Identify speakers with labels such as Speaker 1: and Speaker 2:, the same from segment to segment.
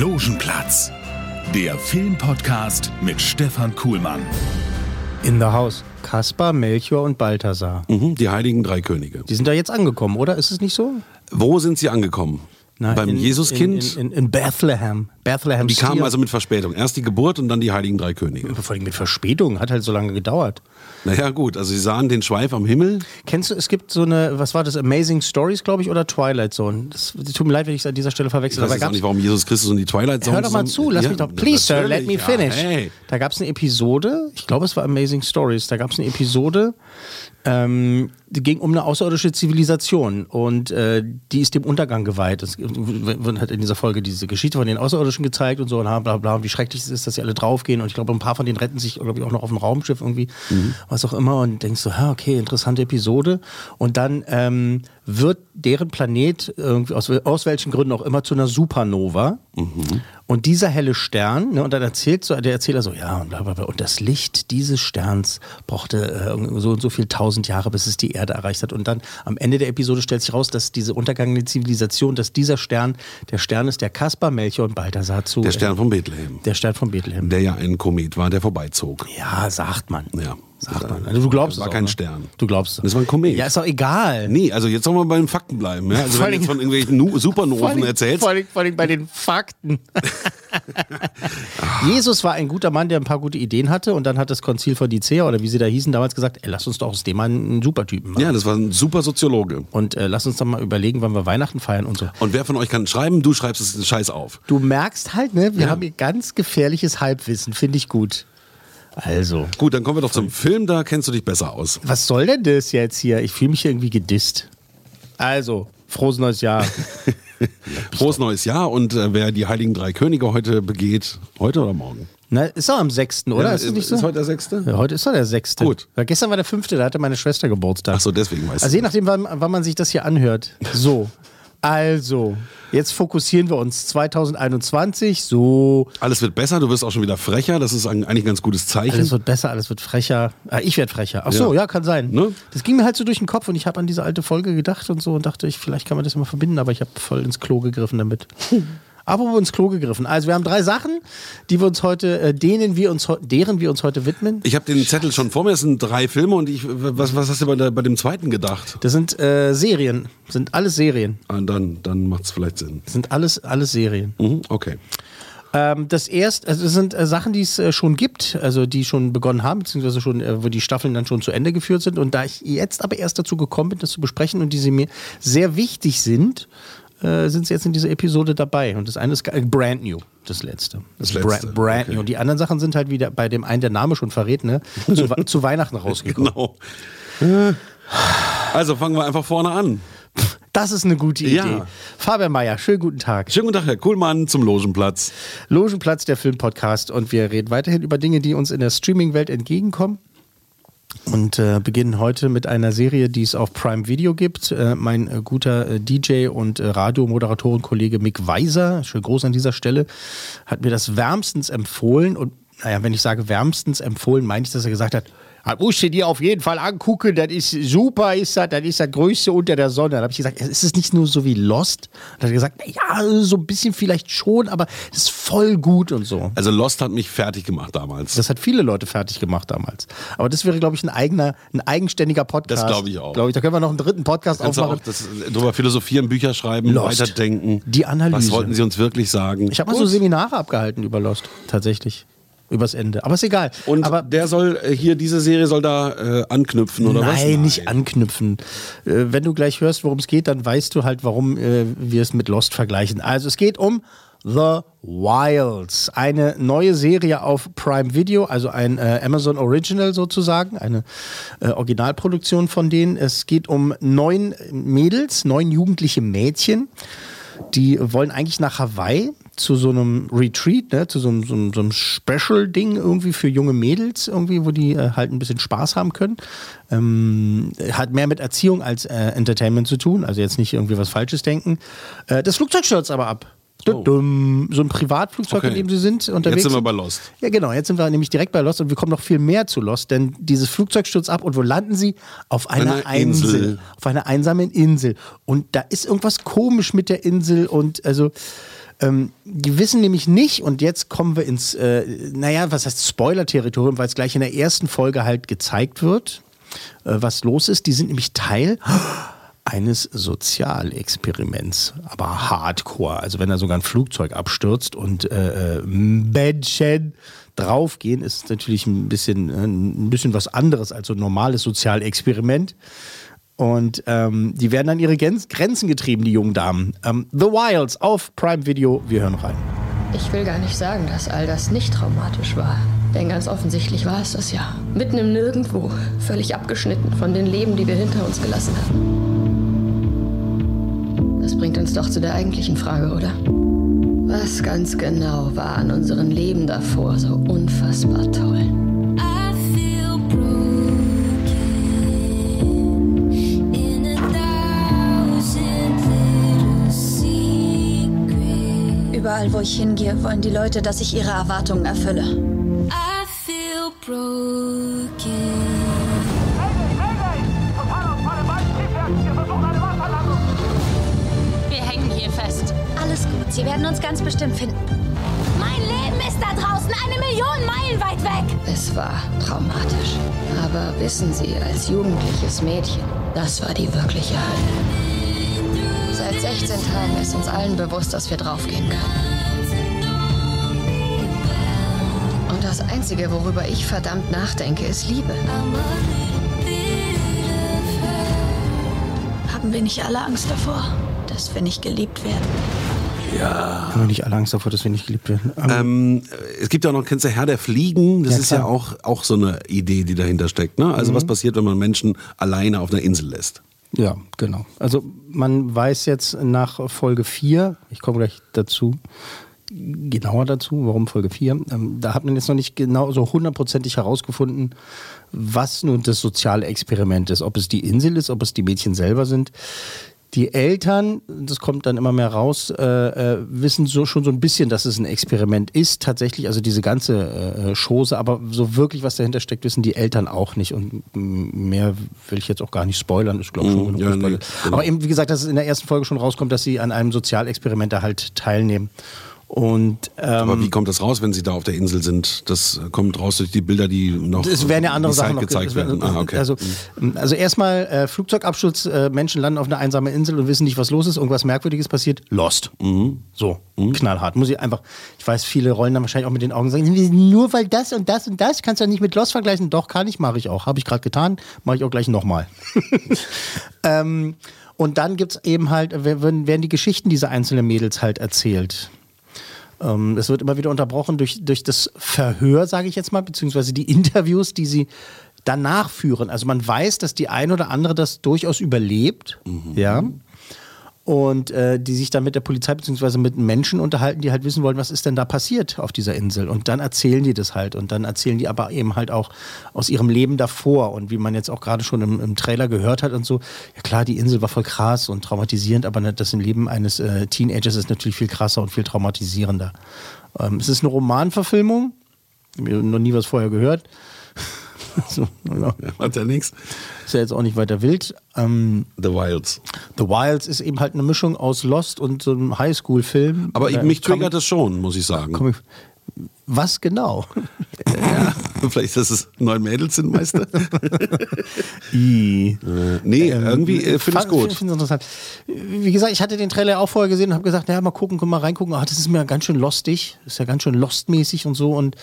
Speaker 1: Logenplatz, der Filmpodcast mit Stefan Kuhlmann.
Speaker 2: In the House. Kaspar, Melchior und Balthasar.
Speaker 3: Mhm, die heiligen drei Könige.
Speaker 2: Die sind da jetzt angekommen, oder? Ist es nicht so?
Speaker 3: Wo sind sie angekommen?
Speaker 2: Na,
Speaker 3: Beim
Speaker 2: in-
Speaker 3: Jesuskind?
Speaker 2: In, in, in Bethlehem. Bethlehem.
Speaker 3: die kamen also mit Verspätung. Erst die Geburt und dann die heiligen drei Könige.
Speaker 2: Vor allem mit Verspätung. Hat halt so lange gedauert.
Speaker 3: Naja, gut, also sie sahen den Schweif am Himmel.
Speaker 2: Kennst du, es gibt so eine, was war das, Amazing Stories, glaube ich, oder Twilight Zone? Das tut mir leid, wenn ich es an dieser Stelle
Speaker 3: Ich
Speaker 2: verwechsel.
Speaker 3: weiß
Speaker 2: aber
Speaker 3: jetzt auch nicht, warum Jesus Christus und die Twilight Zone
Speaker 2: Hör doch mal zu, lass
Speaker 3: Ja,
Speaker 2: mich doch. Please, sir, let me finish.
Speaker 3: Ja, hey.
Speaker 2: Da gab es eine Episode, ich glaube, es war Amazing Stories, da gab es eine Episode, ähm, die ging um eine außerirdische Zivilisation und äh, die ist dem Untergang geweiht. Es wird halt in dieser Folge diese Geschichte von den Außerirdischen gezeigt und so und bla bla bla, und wie schrecklich es ist, dass sie alle draufgehen. Und ich glaube, ein paar von denen retten sich, glaube ich, auch noch auf dem Raumschiff irgendwie, was auch immer. Und denkst so, ja, okay, interessante Episode. Und dann ähm, wird deren Planet irgendwie aus, aus welchen Gründen auch immer zu einer Supernova und dieser helle Stern, ne, und dann erzählt so, der Erzähler so, ja, und bla bla bla. Und das Licht dieses Sterns brauchte äh, so und so viel tausend Jahre, bis es die Erde erreicht hat. Und dann am Ende der Episode stellt sich raus, dass diese untergangene Zivilisation, dass dieser Stern der Stern ist, der Kaspar, Melchior und Balthasar zu.
Speaker 3: Der Stern von Bethlehem.
Speaker 2: der Stern von Bethlehem.
Speaker 3: Der ja ein Komet war, der vorbeizog.
Speaker 2: ja, sagt man.
Speaker 3: Ja.
Speaker 2: Sagt man. Also du glaubst
Speaker 3: War
Speaker 2: es auch,
Speaker 3: kein
Speaker 2: ne?
Speaker 3: Stern.
Speaker 2: Du glaubst es.
Speaker 3: Das war ein Komet.
Speaker 2: Ja, ist doch egal.
Speaker 3: Nee, also jetzt sollen wir bei den Fakten bleiben. Ja? Also wenn du jetzt von irgendwelchen Nu- Supernoven erzählst.
Speaker 2: Vor allem, vor allem bei den Fakten. Jesus war ein guter Mann, der ein paar gute Ideen hatte und dann hat das Konzil von Nicea oder wie sie da hießen damals gesagt, ey, lass uns doch aus dem mal einen Supertypen machen.
Speaker 3: Ja, das war ein super Soziologe.
Speaker 2: Und äh, lass uns doch mal überlegen, wann wir Weihnachten feiern und so.
Speaker 3: Und wer von euch kann schreiben? Du schreibst es Scheiß auf.
Speaker 2: Du merkst halt, ne, wir
Speaker 3: Ja.
Speaker 2: haben hier ganz gefährliches Halbwissen, finde ich gut. Also,
Speaker 3: Gut, dann kommen wir doch zum Film, da kennst du dich besser aus.
Speaker 2: was soll denn das jetzt hier? Ich fühle mich hier irgendwie gedisst. Also, frohes neues Jahr.
Speaker 3: Frohes neues Jahr und äh, wer die Heiligen Drei Könige heute begeht, heute oder morgen?
Speaker 2: Na, ist doch am 6., oder?
Speaker 3: Ja,
Speaker 2: ist es nicht so?
Speaker 3: Ist heute der sechste?
Speaker 2: Ja, heute ist doch der 6.
Speaker 3: Gut.
Speaker 2: Ja, gestern war der 5., da hatte meine Schwester Geburtstag.
Speaker 3: Ach so, deswegen weißt
Speaker 2: Also je nachdem, wann, wann man sich das hier anhört. So, also, jetzt fokussieren wir uns 2021. So,
Speaker 3: Alles wird besser, du wirst auch schon wieder frecher, das ist ein- eigentlich ein ganz gutes Zeichen.
Speaker 2: alles wird besser, alles wird frecher. Ah, ich werde frecher. Ach so, ja,
Speaker 3: Ja.
Speaker 2: kann sein.
Speaker 3: Ne?
Speaker 2: Das ging mir halt so durch den Kopf und ich habe an diese alte Folge gedacht und so und dachte, ich, vielleicht kann man das mal verbinden, aber ich habe voll ins Klo gegriffen damit. Aber ins Klo gegriffen. Also wir haben drei Sachen, die wir uns heute, äh, denen wir uns, deren wir uns heute widmen.
Speaker 3: Ich habe den Zettel schon vor mir, es sind drei Filme und ich, was, was hast du bei, bei dem zweiten gedacht?
Speaker 2: Das sind äh, Serien, sind alles Serien.
Speaker 3: Ah, dann dann macht es vielleicht Sinn.
Speaker 2: Das sind alles, alles Serien.
Speaker 3: Mhm, okay.
Speaker 2: Ähm, das erst, also das sind äh, Sachen, die es äh, schon gibt, also die schon begonnen haben, beziehungsweise schon, äh, wo die Staffeln dann schon zu Ende geführt sind. Und da ich jetzt aber erst dazu gekommen bin, das zu besprechen und diese mir sehr wichtig sind, äh, sind sie jetzt in dieser Episode dabei. Und das eine ist äh, Brand New, das letzte.
Speaker 3: Das
Speaker 2: ist
Speaker 3: letzte,
Speaker 2: Bra brand
Speaker 3: okay.
Speaker 2: New. Und die anderen Sachen sind halt wieder bei dem einen der Name schon verrät, ne? Zu, zu Weihnachten rausgekommen.
Speaker 3: Genau. Also fangen wir einfach vorne an.
Speaker 2: Das ist eine gute Idee.
Speaker 3: Ja.
Speaker 2: Fabian Mayer, schönen guten Tag.
Speaker 3: Schönen guten Tag, Herr Kuhlmann, zum Logenplatz.
Speaker 2: Logenplatz, der Filmpodcast. Und wir reden weiterhin über Dinge, die uns in der Streaming-Welt entgegenkommen. Und äh, beginnen heute mit einer Serie, die es auf Prime Video gibt. Äh, mein äh, guter äh, DJ und äh, Radiomoderatorenkollege Mick Weiser, schön groß an dieser Stelle, hat mir das wärmstens empfohlen. Und naja, wenn ich sage wärmstens empfohlen, meine ich, dass er gesagt hat, das musst du dir auf jeden Fall angucken, das ist super, ist das, das ist das Größte unter der Sonne. Dann habe ich gesagt, ist es nicht nur so wie Lost? Und dann hat er gesagt, ja, so ein bisschen vielleicht schon, aber es ist voll gut und so.
Speaker 3: Also Lost hat mich fertig gemacht damals.
Speaker 2: Das hat viele Leute fertig gemacht damals. Aber das wäre, glaube ich, ein eigener, ein eigenständiger Podcast.
Speaker 3: Das glaube ich auch.
Speaker 2: Glaube ich, da können wir noch einen dritten Podcast aufmachen.
Speaker 3: auch das, drüber philosophieren, Bücher schreiben,
Speaker 2: Lost.
Speaker 3: weiterdenken.
Speaker 2: Die Analyse.
Speaker 3: Was wollten Sie uns wirklich sagen?
Speaker 2: ich habe mal so Seminare abgehalten über Lost, tatsächlich. Übers Ende. Aber ist egal.
Speaker 3: Und
Speaker 2: Aber
Speaker 3: der soll äh, hier, diese Serie soll da äh, anknüpfen, oder was?
Speaker 2: Nein, nicht anknüpfen. Äh, wenn du gleich hörst, worum es geht, dann weißt du halt, warum äh, wir es mit Lost vergleichen. Also es geht um The Wilds. Eine neue Serie auf Prime Video, also ein äh, Amazon Original sozusagen, eine äh, Originalproduktion von denen. Es geht um neun Mädels, neun jugendliche Mädchen. Die wollen eigentlich nach Hawaii zu so einem Retreat, ne, zu so einem, so einem, so einem Special-Ding irgendwie für junge Mädels, irgendwie, wo die äh, halt ein bisschen Spaß haben können. Ähm, hat mehr mit Erziehung als äh, Entertainment zu tun, also jetzt nicht irgendwie was Falsches denken. Äh, das Flugzeug stürzt aber ab.
Speaker 3: Oh.
Speaker 2: So ein Privatflugzeug,
Speaker 3: Okay.
Speaker 2: in dem sie sind, unterwegs.
Speaker 3: Jetzt sind wir bei Lost.
Speaker 2: Ja, genau. Jetzt sind wir nämlich direkt bei Lost und wir kommen noch viel mehr zu Lost, denn dieses Flugzeug stürzt ab und wo landen sie? Auf einer
Speaker 3: Einer Insel.
Speaker 2: Insel. Auf einer einsamen Insel. Und da ist irgendwas komisch mit der Insel und also. Ähm, die wissen nämlich nicht, und jetzt kommen wir ins, äh, naja, was heißt Spoiler-Territorium, weil es gleich in der ersten Folge halt gezeigt wird, äh, was los ist. Die sind nämlich Teil eines Sozialexperiments, aber hardcore. Also wenn da sogar ein Flugzeug abstürzt und äh, äh, Menschen draufgehen, ist natürlich ein bisschen, äh, ein bisschen was anderes als so ein normales Sozialexperiment. Und ähm, die werden an ihre Grenz Grenzen getrieben, die jungen Damen. Ähm, The Wilds auf Prime Video. Wir hören rein.
Speaker 4: Ich will gar nicht sagen, dass all das nicht traumatisch war. Denn ganz offensichtlich war es das ja. Mitten im Nirgendwo, völlig abgeschnitten von den Leben, die wir hinter uns gelassen haben. Das bringt uns doch zu der eigentlichen Frage, oder? Was ganz genau war an unseren Leben davor so unfassbar toll?
Speaker 5: Überall, wo ich hingehe, wollen die Leute, dass ich ihre Erwartungen erfülle.
Speaker 6: I feel broken.
Speaker 7: Wir hängen hier fest.
Speaker 5: Alles gut, sie werden uns ganz bestimmt finden.
Speaker 7: Mein Leben ist da draußen eine Million Meilen weit weg.
Speaker 4: Es war traumatisch. Aber wissen Sie, als jugendliches Mädchen, das war die wirkliche Hölle. Seit 16 Tagen ist uns allen bewusst, dass wir draufgehen können. Das Einzige, worüber ich verdammt nachdenke, ist Liebe.
Speaker 5: Haben wir nicht alle Angst davor, dass wir nicht geliebt werden?
Speaker 2: Haben wir nicht alle Angst davor, dass wir nicht geliebt werden? Ähm,
Speaker 3: Ähm, es gibt ja auch noch, kennst du Herr der Fliegen? Das
Speaker 2: Ja,
Speaker 3: ist ja auch, auch so eine Idee, die dahinter steckt. Ne? Also
Speaker 2: Mhm.
Speaker 3: was passiert, wenn man Menschen alleine auf einer Insel lässt?
Speaker 2: Ja, genau. Also man weiß jetzt nach Folge 4, ich komme gleich dazu, genauer dazu, warum Folge 4, ähm, da hat man jetzt noch nicht genau so hundertprozentig herausgefunden, was nun das soziale Experiment ist. Ob es die Insel ist, ob es die Mädchen selber sind. Die Eltern, das kommt dann immer mehr raus, äh, äh, wissen so schon so ein bisschen, dass es ein Experiment ist, tatsächlich, also diese ganze äh, Chose, aber so wirklich, was dahinter steckt, wissen die Eltern auch nicht. Und mm, mehr will ich jetzt auch gar nicht spoilern, ich glaube schon. genug
Speaker 3: ja, nee, genau.
Speaker 2: Aber eben, wie gesagt, dass es in der ersten Folge schon rauskommt, dass sie an einem Sozialexperiment da halt teilnehmen. Und ähm,
Speaker 3: Aber wie kommt das raus, wenn sie da auf der Insel sind? Das kommt raus durch die Bilder, die noch
Speaker 2: Es werden ja andere Sachen noch
Speaker 3: gezeigt
Speaker 2: werden-.
Speaker 3: Ah, okay.
Speaker 2: Also, also erstmal äh, Flugzeugabsturz, äh, Menschen landen auf einer einsamen Insel und wissen nicht, was los ist, irgendwas Merkwürdiges passiert. Lost.
Speaker 3: Mhm.
Speaker 2: So, knallhart. Muss ich einfach, ich weiß, viele rollen dann wahrscheinlich auch mit den Augen und sagen, nur weil das und das und das, kannst du ja nicht mit Lost vergleichen. Doch, kann ich, mache ich auch. Habe ich gerade getan, mache ich auch gleich nochmal. ähm, und dann gibt es eben halt, werden, werden die Geschichten dieser einzelnen Mädels halt erzählt. Ähm, Es wird immer wieder unterbrochen durch, durch das Verhör, sage ich jetzt mal, beziehungsweise die Interviews, die sie danach führen. Also man weiß, dass die ein oder andere das durchaus überlebt, ja. Und äh, die sich dann mit der Polizei beziehungsweise mit Menschen unterhalten, die halt wissen wollen, was ist denn da passiert auf dieser Insel. Und dann erzählen die das halt. Und dann erzählen die aber eben halt auch aus ihrem Leben davor. Und wie man jetzt auch gerade schon im, im Trailer gehört hat und so, ja klar, die Insel war voll krass und traumatisierend, aber ne, das im Leben eines äh, Teenagers ist natürlich viel krasser und viel traumatisierender. Ähm, es ist eine Romanverfilmung. Ich noch nie was vorher gehört. so, ja.
Speaker 3: Hat ja nichts.
Speaker 2: Ist ja jetzt auch nicht weiter wild. Ähm,
Speaker 3: The Wilds.
Speaker 2: The Wilds ist eben halt eine Mischung aus Lost und so einem Highschool-Film.
Speaker 3: Aber
Speaker 2: Oder
Speaker 3: mich triggert das schon, muss ich sagen.
Speaker 2: Comic- Was genau?
Speaker 3: Ja, vielleicht, dass es neun Mädels sind?
Speaker 2: I.
Speaker 3: Äh, nee, irgendwie äh, finde ich
Speaker 2: Fand-
Speaker 3: gut.
Speaker 2: find- interessant. Wie gesagt, ich hatte den Trailer auch vorher gesehen und habe gesagt, naja, mal gucken, können wir mal reingucken. Ah, das ist mir ganz schön lostig. Das ist ja ganz schön lostmäßig und so. Und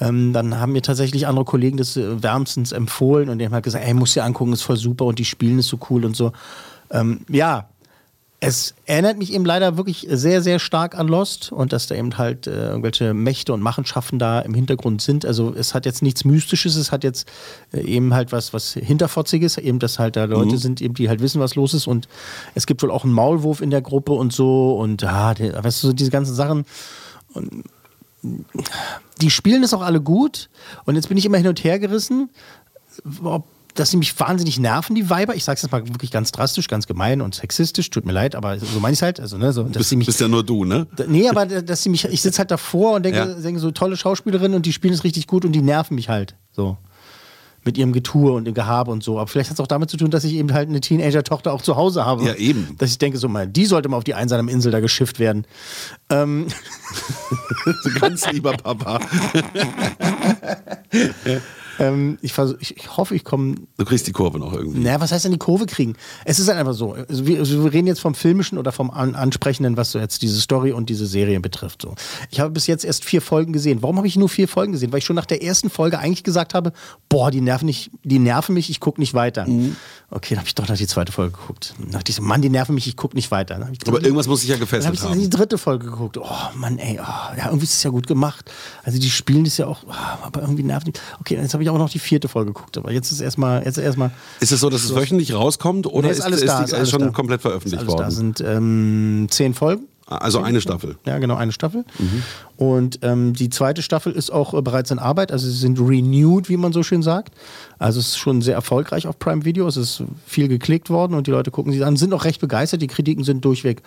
Speaker 2: ähm, dann haben mir tatsächlich andere Kollegen das äh, wärmstens empfohlen und die haben halt gesagt, ey, musst dir angucken, ist voll super und die spielen ist so cool und so. Ähm, ja, Es erinnert mich eben leider wirklich sehr, sehr stark an Lost und dass da eben halt äh, irgendwelche Mächte und Machenschaften da im Hintergrund sind. Also es hat jetzt nichts Mystisches, es hat jetzt äh, eben halt was, was Hinterfotziges, eben dass halt da Leute sind, eben, die halt wissen, was los ist und es gibt wohl auch einen Maulwurf in der Gruppe und so und ja, die, weißt du, so diese ganzen Sachen. Und die spielen es auch alle gut und jetzt bin ich immer hin und her gerissen, ob dass sie mich wahnsinnig nerven, die Weiber. Ich sag's jetzt mal wirklich ganz drastisch, ganz gemein und sexistisch, tut mir leid, aber so meine ich halt. Also, ne, so, dass
Speaker 3: Bist,
Speaker 2: sie mich,
Speaker 3: bist ja nur du, ne?
Speaker 2: Nee, aber dass sie mich, ich sitze halt davor und denke,
Speaker 3: Ja.
Speaker 2: denke, so tolle Schauspielerinnen und die spielen es richtig gut und die nerven mich halt. So. Mit ihrem Getue und dem Gehabe und so. Aber vielleicht hat es auch damit zu tun, dass ich eben halt eine Teenager-Tochter auch zu Hause habe.
Speaker 3: Ja, eben.
Speaker 2: Dass ich denke, so mal, die sollte mal auf die einsame Insel da geschifft werden. Ähm,
Speaker 3: Ganz lieber Papa.
Speaker 2: ähm, ich, versuch, ich, ich hoffe, ich komme
Speaker 3: Du kriegst die Kurve noch irgendwie.
Speaker 2: Naja, was heißt denn die Kurve kriegen? Es ist halt einfach so. Also wir, also wir reden jetzt vom Filmischen oder vom An Ansprechenden, was so jetzt diese Story und diese Serie betrifft. So. Ich habe bis jetzt erst vier Folgen gesehen. Warum habe ich nur vier Folgen gesehen? Weil ich schon nach der ersten Folge eigentlich gesagt habe, boah, die nerven, nicht, die nerven mich, ich gucke nicht weiter.
Speaker 3: Mhm.
Speaker 2: Okay, dann habe ich doch noch die zweite Folge geguckt. Dann dachte ich so, Mann, die nerven mich, ich gucke nicht weiter. Ich
Speaker 3: Aber irgendwas muss sich ja
Speaker 2: dann habe
Speaker 3: gefesselt
Speaker 2: ich
Speaker 3: haben.
Speaker 2: die dritte Folge geguckt. Oh Mann, ey, oh, ja, irgendwie ist es ja gut gemacht. Also die spielen das ja auch, oh, aber irgendwie nervt die. Okay, jetzt habe ich auch noch die vierte Folge geguckt. Aber jetzt ist erstmal, jetzt erstmal.
Speaker 3: Ist es so, dass es wöchentlich rauskommt oder
Speaker 2: Nee,
Speaker 3: ist, ist,
Speaker 2: da,
Speaker 3: die,
Speaker 2: alles
Speaker 3: schon
Speaker 2: da.
Speaker 3: komplett veröffentlicht
Speaker 2: alles Da
Speaker 3: worden?
Speaker 2: sind ähm, zehn Folgen.
Speaker 3: Also eine Staffel.
Speaker 2: Ja, genau, eine Staffel. Und ähm, die zweite Staffel ist auch äh, bereits in Arbeit. Also sie sind renewed, wie man so schön sagt. Also es ist schon sehr erfolgreich auf Prime Video. Es ist viel geklickt worden und die Leute gucken sich an, sind auch recht begeistert. Die Kritiken sind durchweg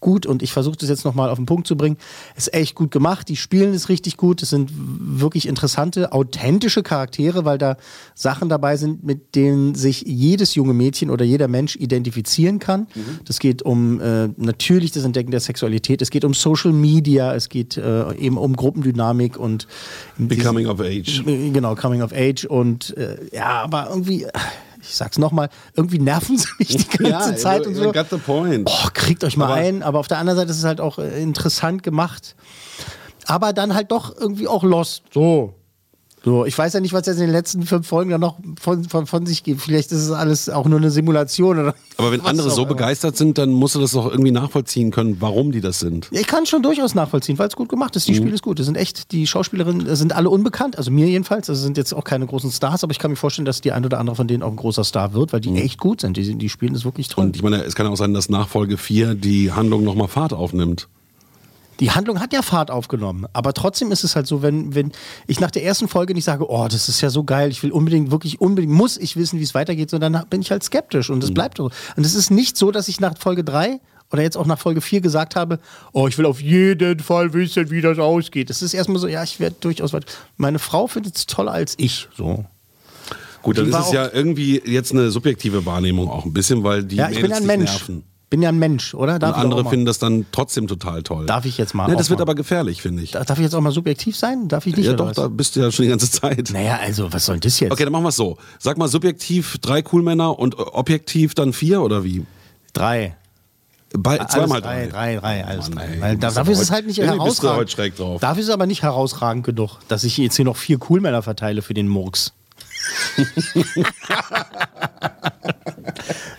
Speaker 2: gut und ich versuche das jetzt nochmal auf den Punkt zu bringen. Es ist echt gut gemacht. Die spielen es richtig gut. Es sind wirklich interessante, authentische Charaktere, weil da Sachen dabei sind, mit denen sich jedes junge Mädchen oder jeder Mensch identifizieren kann. Das geht um äh, natürlich das Entdecken der Sexualität. Es geht um Social Media. Es geht äh, eben um Gruppendynamik und
Speaker 3: Becoming of Age.
Speaker 2: Genau, Coming of Age und äh, ja, aber irgendwie, ich sag's nochmal, irgendwie nerven sie mich die ganze Zeit und so.
Speaker 3: Got the point.
Speaker 2: Oh, kriegt euch mal
Speaker 3: Aber-
Speaker 2: ein, aber auf der anderen Seite ist es halt auch äh, interessant gemacht. Aber dann halt doch irgendwie auch lost. So. So, ich weiß ja nicht, was jetzt in den letzten fünf Folgen dann noch von, von, von sich gibt. Vielleicht ist es alles auch nur eine Simulation oder.
Speaker 3: Aber wenn andere so begeistert sind, dann musst du das doch irgendwie nachvollziehen können, warum die das sind.
Speaker 2: Ja, ich kann es schon durchaus nachvollziehen, weil es gut gemacht ist. Die Spiele ist gut. Das sind echt, die Schauspielerinnen sind alle unbekannt, also mir jedenfalls. Also sind jetzt auch keine großen Stars, aber ich kann mir vorstellen, dass die ein oder andere von denen auch ein großer Star wird, weil die echt gut sind. Die, die spielen das wirklich toll.
Speaker 3: Und ich meine, es kann auch sein, dass Nachfolge 4 die Handlung nochmal Fahrt aufnimmt.
Speaker 2: Die Handlung hat ja Fahrt aufgenommen, aber trotzdem ist es halt so, wenn, wenn ich nach der ersten Folge nicht sage, oh, das ist ja so geil, ich will unbedingt, wirklich unbedingt, muss ich wissen, wie es weitergeht, sondern dann bin ich halt skeptisch und es bleibt so. Und es ist nicht so, dass ich nach Folge 3 oder jetzt auch nach Folge 4 gesagt habe, oh, ich will auf jeden Fall wissen, wie das ausgeht. Es ist erstmal so, ja, ich werde durchaus weiter. Meine Frau findet es toller als ich, so.
Speaker 3: Gut, dann ist es ja irgendwie jetzt eine subjektive Wahrnehmung auch ein bisschen, weil die
Speaker 2: Ja, ich bin
Speaker 3: Mädels
Speaker 2: ja ein Mensch.
Speaker 3: nerven.
Speaker 2: Bin ja ein Mensch, oder?
Speaker 3: Und
Speaker 2: Darf auch
Speaker 3: andere finden das dann trotzdem total toll.
Speaker 2: Darf ich jetzt mal
Speaker 3: Ne, das wird
Speaker 2: mal-
Speaker 3: aber gefährlich, finde ich.
Speaker 2: Darf ich jetzt auch mal subjektiv sein? Darf ich nicht?
Speaker 3: ja, doch,
Speaker 2: was?
Speaker 3: da bist du ja schon die ganze Zeit.
Speaker 2: Naja, also, was soll das jetzt?
Speaker 3: Okay, dann machen wir es so. Sag mal subjektiv drei Coolmänner und äh, objektiv dann vier oder wie?
Speaker 2: Drei.
Speaker 3: Bei, zweimal
Speaker 2: drei,
Speaker 3: drei.
Speaker 2: drei, drei, alles
Speaker 3: Mann,
Speaker 2: drei. Weil dafür ist es halt nicht herausragend.
Speaker 3: heute schräg drauf.
Speaker 2: Dafür ist es aber nicht herausragend genug, dass ich jetzt hier noch vier Coolmänner verteile für den Murks.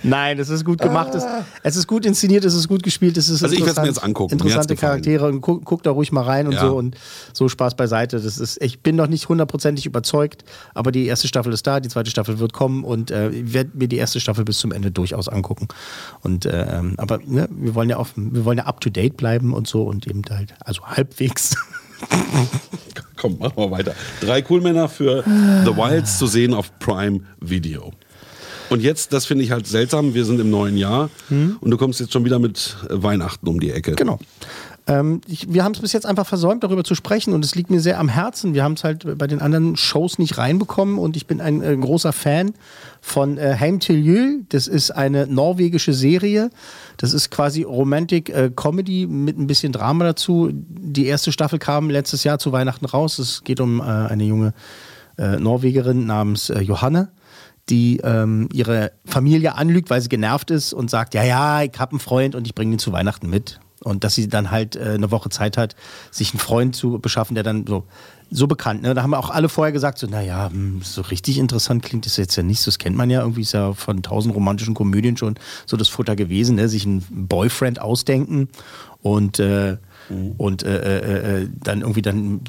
Speaker 2: Nein, es ist gut gemacht. Es, es ist gut inszeniert, es ist gut gespielt, es ist
Speaker 3: Also ich werd's mir
Speaker 2: interessant.
Speaker 3: jetzt angucken. Mir
Speaker 2: Interessante. Charaktere und guck, guck da ruhig mal rein und
Speaker 3: Ja.
Speaker 2: so und so Spaß beiseite. Das ist, ich bin noch nicht hundertprozentig überzeugt, aber die erste Staffel ist da, die zweite Staffel wird kommen und äh, ich werde mir die erste Staffel bis zum Ende durchaus angucken. Und äh, aber ne, wir wollen ja auf, wir wollen ja up to date bleiben und so und eben halt, also halbwegs.
Speaker 3: Komm, machen wir weiter. Drei Coolmänner für The Wilds zu sehen auf Prime Video. Und jetzt, das finde ich halt seltsam, wir sind im neuen Jahr und du kommst jetzt schon wieder mit Weihnachten um die Ecke.
Speaker 2: Genau. Ähm, ich, wir haben es bis jetzt einfach versäumt, darüber zu sprechen und es liegt mir sehr am Herzen. Wir haben es halt bei den anderen Shows nicht reinbekommen und ich bin ein äh, großer Fan von äh, Heim til Jul. Das ist eine norwegische Serie. Das ist quasi Romantic äh, Comedy mit ein bisschen Drama dazu. Die erste Staffel kam letztes Jahr zu Weihnachten raus. Es geht um äh, eine junge äh, Norwegerin namens äh, Johanne die ähm, ihre Familie anlügt, weil sie genervt ist und sagt, ja, ja, ich habe einen Freund und ich bringe ihn zu Weihnachten mit. Und dass sie dann halt äh, eine Woche Zeit hat, sich einen Freund zu beschaffen, der dann so, so bekannt. Ne? Da haben auch alle vorher gesagt, so, naja, hm, so richtig interessant klingt das jetzt ja nicht. Das kennt man ja irgendwie, ist ja von tausend romantischen Komödien schon so das Futter gewesen, ne? sich einen Boyfriend ausdenken und, äh, und äh, äh, äh, dann irgendwie dann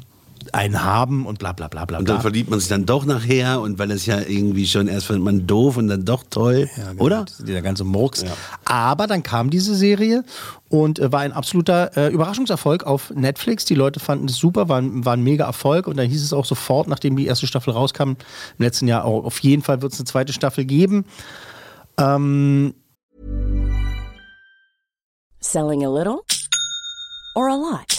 Speaker 2: einen haben und bla bla bla bla.
Speaker 3: Und dann verliebt man sich dann doch nachher und weil es ja irgendwie schon erst findet man doof und dann doch toll,
Speaker 2: Ja, genau,
Speaker 3: oder?
Speaker 2: Dieser ganze Murks. Aber dann kam diese Serie und äh, war ein absoluter äh, Überraschungserfolg auf Netflix. Die Leute fanden es super, war, ein- war ein mega Erfolg. Und dann hieß es auch sofort, nachdem die erste Staffel rauskam, im letzten Jahr auch, auf jeden Fall wird es eine zweite Staffel geben. Ähm,
Speaker 8: Selling a little or a lot?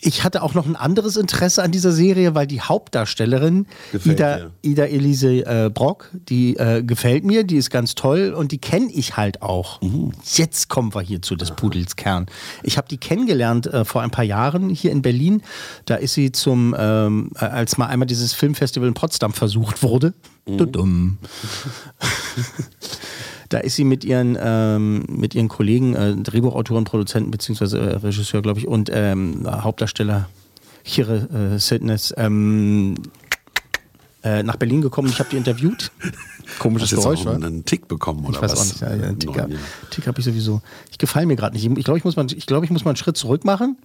Speaker 2: Ich hatte auch noch ein anderes Interesse an dieser Serie, weil die Hauptdarstellerin
Speaker 3: Gefällt
Speaker 2: Ida. Ida Elise äh, Brock, die äh, gefällt mir, die ist ganz toll und die kenne ich halt auch. Jetzt kommen wir hier zu des Pudels Kern. Ich habe die kennengelernt äh, vor ein paar Jahren hier in Berlin. Da ist sie zum, ähm, äh, als mal einmal dieses Filmfestival in Potsdam versucht wurde. Dudum. Da ist sie mit ihren, ähm, mit ihren Kollegen, äh, Drehbuchautoren, Produzenten beziehungsweise äh, Regisseur, glaube ich, und ähm, Hauptdarsteller Chire äh, Sidness ähm, äh, nach Berlin gekommen. Ich habe die interviewt. Komisches
Speaker 3: Hast
Speaker 2: wa?
Speaker 3: einen Tick bekommen oder
Speaker 2: Ich weiß
Speaker 3: was?
Speaker 2: auch nicht. Ja, ja, einen Tick,
Speaker 3: Neun, ja.
Speaker 2: Tick habe ich sowieso. Ich gefalle mir gerade nicht. Ich glaube, ich, muss mal- ich, glaub, ich muss mal einen Schritt zurück machen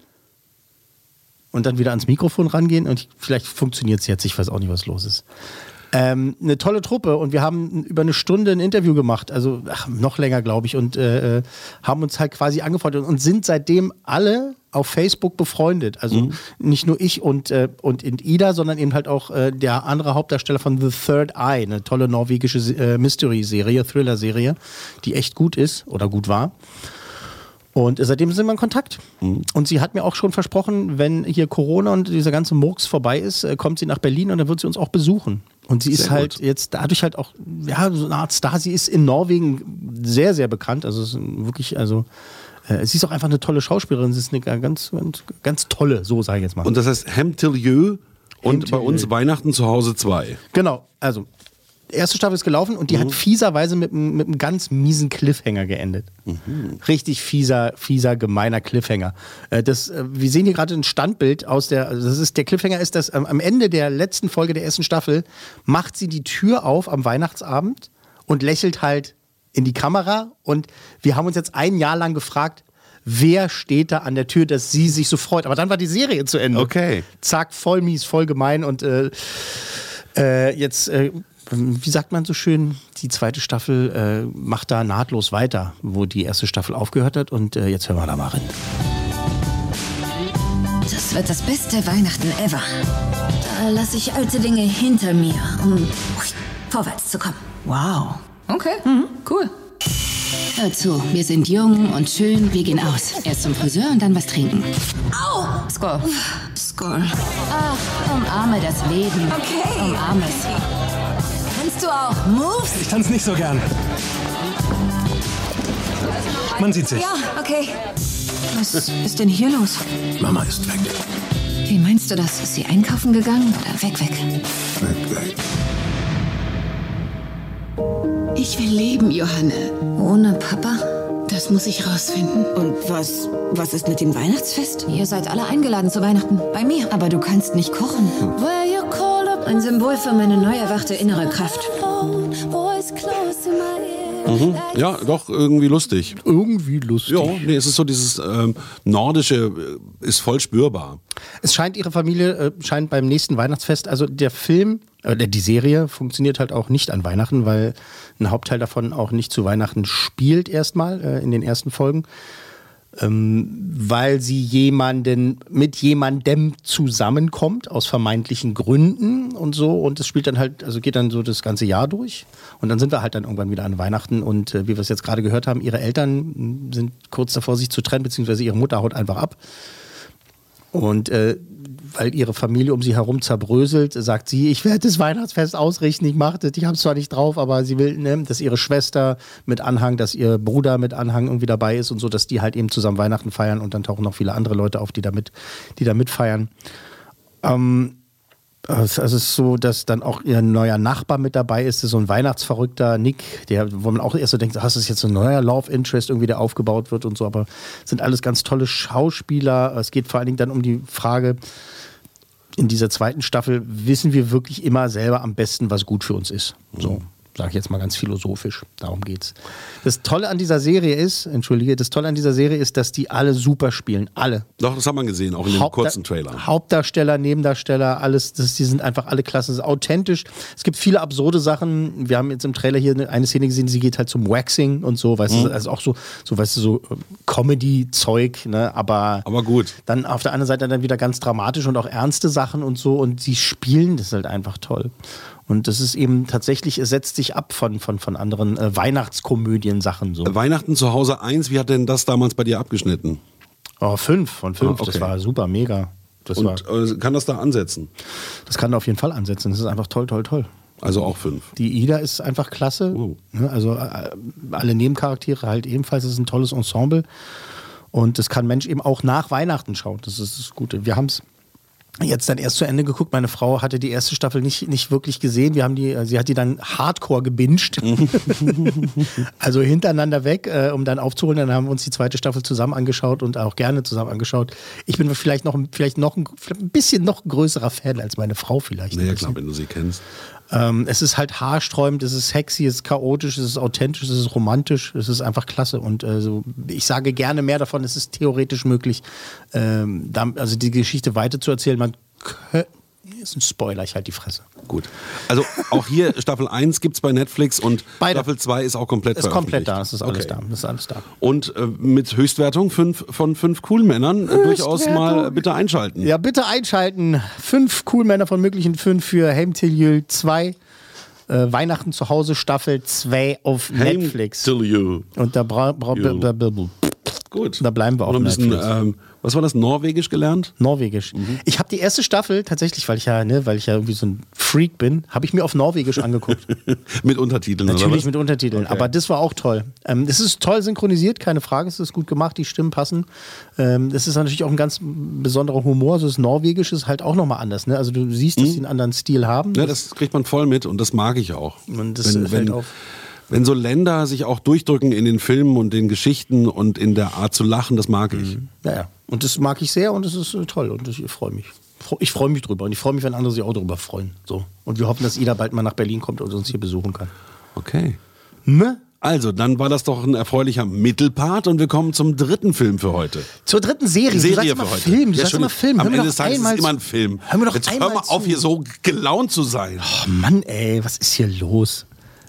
Speaker 2: und dann wieder ans Mikrofon rangehen und ich, vielleicht funktioniert es jetzt. Ich weiß auch nicht, was los ist. Ähm, eine tolle Truppe und wir haben über eine Stunde ein Interview gemacht, also ach, noch länger, glaube ich, und äh, äh, haben uns halt quasi angefreundet und sind seitdem alle auf Facebook befreundet. Also nicht nur ich und, äh, und in Ida, sondern eben halt auch äh, der andere Hauptdarsteller von The Third Eye, eine tolle norwegische äh, Mystery-Serie, Thriller-Serie, die echt gut ist oder gut war. Und seitdem sind wir in Kontakt. Und sie hat mir auch schon versprochen, wenn hier Corona und dieser ganze Murks vorbei ist, äh, kommt sie nach Berlin und dann wird sie uns auch besuchen. Und sie ist
Speaker 3: Sehr
Speaker 2: halt
Speaker 3: gut.
Speaker 2: jetzt dadurch halt auch, ja, so eine Art Star. Sie ist in Norwegen sehr, sehr bekannt. Also ist wirklich, also äh, sie ist auch einfach eine tolle Schauspielerin. Sie ist eine ganz, ganz, ganz tolle, so sage ich jetzt mal.
Speaker 3: Und das heißt Hem till you und bei uns Weihnachten zu Hause 2.
Speaker 2: Genau, also erste Staffel ist gelaufen und die
Speaker 3: Mhm.
Speaker 2: hat fieserweise mit, einem- mit einem ganz miesen Cliffhanger geendet.
Speaker 3: Mhm.
Speaker 2: Richtig fieser, fieser, gemeiner Cliffhanger. Äh, Das, äh, wir sehen hier gerade ein Standbild aus der, also das ist, der Cliffhanger ist, dass am Ende der letzten Folge der ersten Staffel macht sie die Tür auf am Weihnachtsabend und lächelt halt in die Kamera und wir haben uns jetzt ein Jahr lang gefragt, wer steht da an der Tür, dass sie sich so freut. Aber dann war die Serie zu Ende.
Speaker 3: Okay.
Speaker 2: Zack, voll mies, voll gemein und äh, äh, jetzt, äh, wie sagt man so schön, die zweite Staffel äh, macht da nahtlos weiter, wo die erste Staffel aufgehört hat. Und äh, jetzt hören wir da mal rein.
Speaker 5: Das wird das beste Weihnachten ever. Da lasse ich alte Dinge hinter mir, um vorwärts zu kommen.
Speaker 9: Wow. Okay, cool.
Speaker 10: Hör zu, wir sind jung und schön, wir gehen aus. Erst zum Friseur und dann was trinken.
Speaker 5: Au!
Speaker 9: Score.
Speaker 5: Score.
Speaker 10: Ach, umarme das Leben.
Speaker 5: Okay.
Speaker 10: Umarme es.
Speaker 5: Kannst du auch Moves?
Speaker 11: Ich tanze nicht so gern. Man sieht sich.
Speaker 5: Ja, okay.
Speaker 9: Was ist denn hier los?
Speaker 11: Mama ist weg.
Speaker 5: Wie meinst du das? Ist sie einkaufen gegangen oder weg, weg?
Speaker 11: Weg, weg.
Speaker 10: Ich will leben, Johanne.
Speaker 5: Ohne Papa?
Speaker 10: Das muss ich rausfinden.
Speaker 9: Und was, was ist mit dem Weihnachtsfest?
Speaker 5: Ihr seid alle eingeladen zu Weihnachten. Bei mir.
Speaker 9: Aber du kannst nicht kochen.
Speaker 5: Ein Symbol für meine neu erwachte innere Kraft.
Speaker 3: Mhm. Ja, doch, irgendwie lustig.
Speaker 2: Irgendwie lustig.
Speaker 3: Ja, nee, es ist so dieses ähm, Nordische äh, ist voll spürbar.
Speaker 2: Es scheint ihre Familie, äh, scheint beim nächsten Weihnachtsfest, also der Film, äh, die Serie funktioniert halt auch nicht an Weihnachten, weil ein Hauptteil davon auch nicht zu Weihnachten spielt erstmal äh, in den ersten Folgen. Ähm, weil sie jemanden mit jemandem zusammenkommt aus vermeintlichen Gründen und so. Und es spielt dann halt, also geht dann so das ganze Jahr durch. Und dann sind wir halt dann irgendwann wieder an Weihnachten. Und äh, wie wir es jetzt gerade gehört haben, ihre Eltern sind kurz davor, sich zu trennen, beziehungsweise ihre Mutter haut einfach ab und äh, weil ihre Familie um sie herum zerbröselt, sagt sie, ich werde das Weihnachtsfest ausrichten, ich mache das, ich habe es zwar nicht drauf, aber sie will, ne, dass ihre Schwester mit Anhang, dass ihr Bruder mit Anhang irgendwie dabei ist und so, dass die halt eben zusammen Weihnachten feiern und dann tauchen noch viele andere Leute auf, die da, mit, die da mitfeiern. Ähm, es es ist so, dass dann auch ihr neuer Nachbar mit dabei ist, so ein Weihnachtsverrückter Nick, der, wo man auch erst so denkt, hast du jetzt so ein neuer Love Interest irgendwie, der aufgebaut wird und so, aber sind alles ganz tolle Schauspieler. Es geht vor allen Dingen dann um die Frage, in dieser zweiten Staffel wissen wir wirklich immer selber am besten, was gut für uns ist. So. Sage ich jetzt mal ganz philosophisch. Darum geht's. Das Tolle an dieser Serie ist, entschuldige, das Tolle an dieser Serie ist, dass die alle super spielen. Alle.
Speaker 3: Doch, das hat man gesehen, auch in dem
Speaker 2: Hauptda-
Speaker 3: kurzen Trailer.
Speaker 2: Hauptdarsteller, Nebendarsteller, alles, das, die sind einfach alle klasse. Es ist authentisch. Es gibt viele absurde Sachen. Wir haben jetzt im Trailer hier eine- Szene gesehen, sie geht halt zum Waxing und so, weißt
Speaker 3: Mhm.
Speaker 2: du, also auch so, so weißt du, so äh, Comedy-Zeug, ne, aber.
Speaker 3: Aber gut.
Speaker 2: Dann auf der anderen Seite dann wieder ganz dramatisch und auch ernste Sachen und so und sie spielen das halt einfach toll. Und das ist eben tatsächlich, es setzt sich ab von, von, von anderen äh, Weihnachtskomödien-Sachen so.
Speaker 3: Weihnachten zu Hause 1, wie hat denn das damals bei dir abgeschnitten?
Speaker 2: Oh, fünf von fünf.
Speaker 3: Ah, okay.
Speaker 2: Das war super, mega. Das, war,
Speaker 3: Und äh, kann das da ansetzen?
Speaker 2: das kann auf jeden Fall ansetzen. Das ist einfach toll, toll, toll.
Speaker 3: Also auch fünf.
Speaker 2: Die Ida ist einfach klasse. Ne, Also äh, alle Nebencharaktere halt ebenfalls. Es ist ein tolles Ensemble. Und das kann Mensch eben auch nach Weihnachten schauen. Das ist das Gute. Wir haben es jetzt dann erst zu Ende geguckt. Meine Frau hatte die erste Staffel nicht, nicht wirklich gesehen. Wir haben die, äh, sie hat die dann hardcore gebinged. also hintereinander weg, äh, um dann aufzuholen. Dann haben wir uns die zweite Staffel zusammen angeschaut und auch gerne zusammen angeschaut. Ich bin vielleicht noch, vielleicht noch ein, vielleicht ein bisschen noch größerer Fan als meine Frau vielleicht.
Speaker 3: Naja, klar, wenn du sie kennst.
Speaker 2: Ähm, es ist halt haarsträubend, es ist sexy, es ist chaotisch, es ist authentisch, es ist romantisch, es ist einfach klasse. Und äh, so, ich sage gerne mehr davon, es ist theoretisch möglich, ähm, da, also die Geschichte weiterzuerzählen. Man kö- ist ein Spoiler, ich halt die Fresse.
Speaker 3: Gut. Also auch hier Staffel 1 gibt es bei Netflix und
Speaker 2: Beide.
Speaker 3: Staffel 2 ist auch komplett
Speaker 2: Ist komplett da, es ist alles
Speaker 3: Okay.
Speaker 2: da, das ist alles da.
Speaker 3: Und äh, mit Höchstwertung fünf, von fünf Coolmännern äh, durchaus mal bitte einschalten.
Speaker 2: Ja, bitte einschalten. Fünf cool Männer von möglichen fünf für Heimtiljül 2. Äh, Weihnachten zu Hause Staffel 2 auf
Speaker 3: Heim
Speaker 2: Netflix.
Speaker 3: till you.
Speaker 2: Und da, bra bra bra bra
Speaker 3: Gut.
Speaker 2: da bleiben wir
Speaker 3: Noch
Speaker 2: auf
Speaker 3: ein bisschen, ähm, was war das, Norwegisch gelernt?
Speaker 2: Norwegisch. Ich habe die erste Staffel tatsächlich, weil ich ja, ne, weil ich ja irgendwie so ein Freak bin, habe ich mir auf Norwegisch angeguckt.
Speaker 3: mit Untertiteln
Speaker 2: Natürlich mit Untertiteln,
Speaker 3: Okay.
Speaker 2: aber das war auch toll. Ähm, es ist toll synchronisiert, keine Frage, es ist gut gemacht, die Stimmen passen. Ähm, das ist natürlich auch ein ganz besonderer Humor. So das Norwegische ist halt auch nochmal anders. Ne? Also du siehst, dass sie einen anderen Stil haben.
Speaker 3: Mhm. Ja, das kriegt man voll mit und das mag ich auch.
Speaker 2: Und das
Speaker 3: wenn,
Speaker 2: fällt
Speaker 3: wenn,
Speaker 2: auf.
Speaker 3: wenn so Länder sich auch durchdrücken in den Filmen und den Geschichten und in der Art zu lachen, das mag ich.
Speaker 2: Ja, ja. Und das mag ich sehr und das ist äh, toll und ich freue mich. Ich freue mich drüber und ich freue mich, wenn andere sich auch drüber freuen. So. Und wir hoffen, dass Ida bald mal nach Berlin kommt und uns hier besuchen kann.
Speaker 3: Okay.
Speaker 2: Ne?
Speaker 3: Also, dann war das doch ein erfreulicher Mittelpart und wir kommen zum dritten Film für heute.
Speaker 2: Zur dritten Serie. du sagst
Speaker 3: Serie
Speaker 2: immer
Speaker 3: für heute.
Speaker 2: Film. Du
Speaker 3: Ja,
Speaker 2: sagst immer. Film.
Speaker 3: Am
Speaker 2: Hör
Speaker 3: Ende des Tages ist es immer ein Film.
Speaker 2: Hör mir doch
Speaker 3: Jetzt hör
Speaker 2: einmal
Speaker 3: mal auf,
Speaker 2: zu.
Speaker 3: hier so gelaunt zu sein.
Speaker 2: Oh Mann, ey, was ist hier los?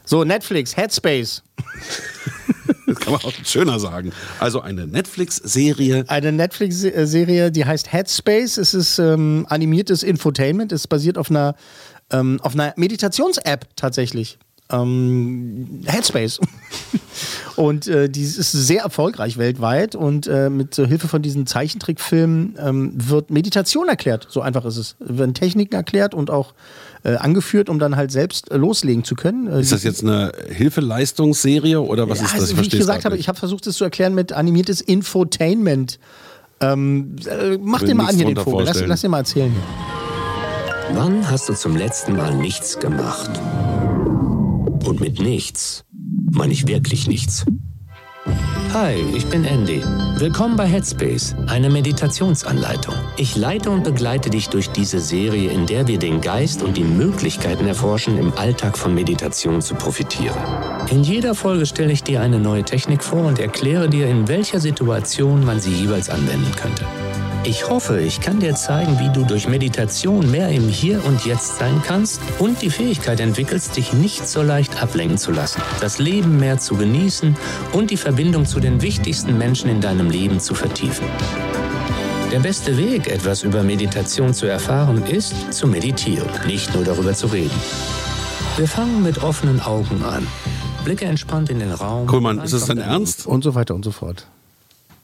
Speaker 2: So, Netflix, Headspace.
Speaker 3: Das kann man auch schöner sagen. Also eine Netflix-Serie.
Speaker 2: Eine Netflix-Serie, die heißt Headspace. Es ist ähm, animiertes Infotainment. Es basiert auf einer, ähm, auf einer Meditations-App tatsächlich. Ähm, Headspace. und äh, die ist sehr erfolgreich weltweit und äh, mit Hilfe von diesen Zeichentrickfilmen ähm, wird Meditation erklärt. So einfach ist es. Werden Techniken erklärt und auch äh, angeführt, um dann halt selbst äh, loslegen zu können. Äh,
Speaker 3: Ist das jetzt eine Hilfeleistungsserie oder was
Speaker 2: ja,
Speaker 3: ist das?
Speaker 2: also, wie ich gesagt habe, ich habe versucht, es zu erklären mit animiertes Infotainment. Ähm, äh, mach den mal an hier den Vogel. Lass, lass den mal erzählen.
Speaker 12: Wann hast du zum letzten Mal nichts gemacht? Und mit nichts meine ich wirklich nichts. Hi, ich bin Andy. Willkommen bei Headspace, eine Meditationsanleitung. Ich leite und begleite dich durch diese Serie, in der wir den Geist und die Möglichkeiten erforschen, im Alltag von Meditation zu profitieren. In jeder Folge stelle ich dir eine neue Technik vor und erkläre dir, in welcher Situation man sie jeweils anwenden könnte. Ich hoffe, ich kann dir zeigen, wie du durch Meditation mehr im Hier und Jetzt sein kannst und die Fähigkeit entwickelst, dich nicht so leicht ablenken zu lassen, das Leben mehr zu genießen und die Verbindung zu den wichtigsten Menschen in deinem Leben zu vertiefen. Der beste Weg, etwas über Meditation zu erfahren, ist zu meditieren, nicht nur darüber zu reden. Wir fangen mit offenen Augen an. Blicke entspannt in den Raum.
Speaker 3: Kuhlmann, ist das dein Ernst?
Speaker 2: Und so weiter und so fort.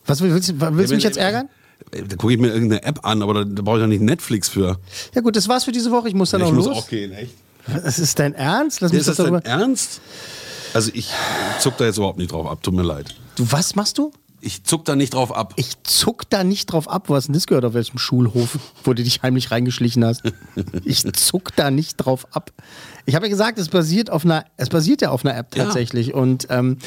Speaker 2: Was willst, willst, willst du mich jetzt ärgern?
Speaker 3: Da gucke ich mir irgendeine App an, aber da, da brauche ich doch nicht Netflix für.
Speaker 2: Ja gut, das war's für diese Woche. Ich muss dann
Speaker 3: Ja, ich
Speaker 2: auch
Speaker 3: muss
Speaker 2: los.
Speaker 3: auch gehen, echt.
Speaker 2: Das ist dein Ernst? Lass mich
Speaker 3: ist
Speaker 2: das
Speaker 3: das dein. Ernst? Also ich zuck da jetzt überhaupt nicht drauf ab, tut mir leid.
Speaker 2: Du, was machst du?
Speaker 3: Ich zuck da nicht drauf ab.
Speaker 2: Ich zuck da nicht drauf ab. Wo hast denn das gehört? Auf welchem Schulhof, wo du dich heimlich reingeschlichen hast? Ich zuck da nicht drauf ab. Ich habe ja gesagt, es basiert auf einer, es basiert ja auf einer App
Speaker 3: Ja.
Speaker 2: tatsächlich. Und ähm,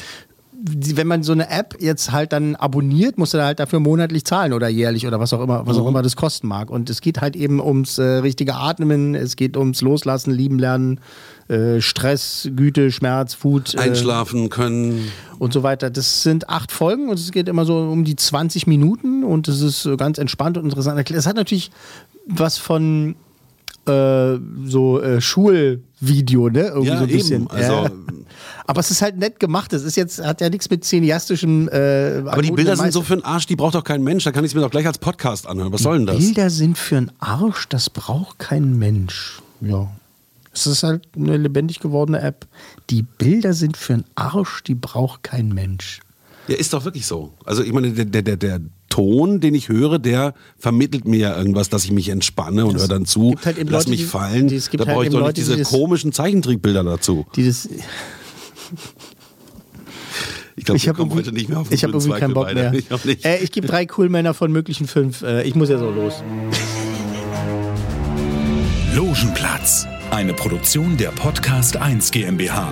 Speaker 2: wenn man so eine App jetzt halt dann abonniert, muss er halt dafür monatlich zahlen oder jährlich oder was auch immer, was auch
Speaker 3: Mhm.
Speaker 2: immer das kosten mag. Und es geht halt eben ums äh, richtige Atmen, es geht ums Loslassen, Lieben lernen, äh, Stress, Güte, Schmerz, Food. Äh,
Speaker 3: Einschlafen können.
Speaker 2: und so weiter. Das sind acht Folgen und es geht immer so um die 20 Minuten und es ist ganz entspannt und interessant. Es hat natürlich was von äh, so äh, Schulvideo, ne? Irgendwie
Speaker 3: Ja,
Speaker 2: so ein
Speaker 3: eben.
Speaker 2: bisschen.
Speaker 3: Also-
Speaker 2: ja. Aber es ist halt nett gemacht. Es ist jetzt, hat ja nichts mit cineastischem. Äh,
Speaker 3: Aber die Bilder sind so für einen Arsch, die braucht doch kein Mensch. Da kann ich es mir doch gleich als Podcast anhören. Was soll denn das?
Speaker 2: Bilder sind für einen Arsch, das braucht kein Mensch. Ja. Es ist halt eine lebendig gewordene App. Die Bilder sind für einen Arsch, die braucht kein Mensch.
Speaker 3: Ja, ist doch wirklich so. Also ich meine, der, der, der, der Ton, den ich höre, der vermittelt mir ja irgendwas, dass ich mich entspanne und höre dann zu,
Speaker 2: halt
Speaker 3: lass
Speaker 2: Leute,
Speaker 3: mich
Speaker 2: die-
Speaker 3: fallen.
Speaker 2: die- es gibt
Speaker 3: da
Speaker 2: halt
Speaker 3: brauche ich doch
Speaker 2: Leute,
Speaker 3: nicht
Speaker 2: die
Speaker 3: diese
Speaker 2: das-
Speaker 3: komischen Zeichentrickbilder dazu.
Speaker 2: Die das,
Speaker 3: Ich glaube,
Speaker 2: Ich irgendwie-
Speaker 3: heute nicht mehr auf den
Speaker 2: ich habe irgendwie keinen Bock mehr.
Speaker 3: Ich.
Speaker 2: Äh, ich gebe drei Coolmänner von möglichen fünf. Äh, ich muss ja so los.
Speaker 1: Logenplatz, eine Produktion der Podcast 1 GmbH.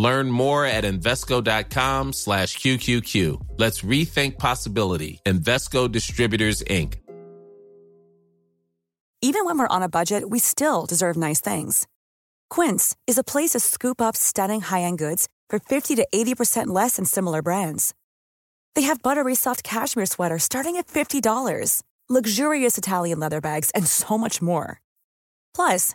Speaker 13: Learn more at Invesco.com slash QQQ. Let's rethink possibility. Invesco Distributors, Inc.
Speaker 14: Even when we're on a budget, we still deserve nice things. Quince is a place to scoop up stunning high-end goods for 50 to 80% less than similar brands. They have buttery soft cashmere sweaters starting at $50, luxurious Italian leather bags, and so much more. Plus,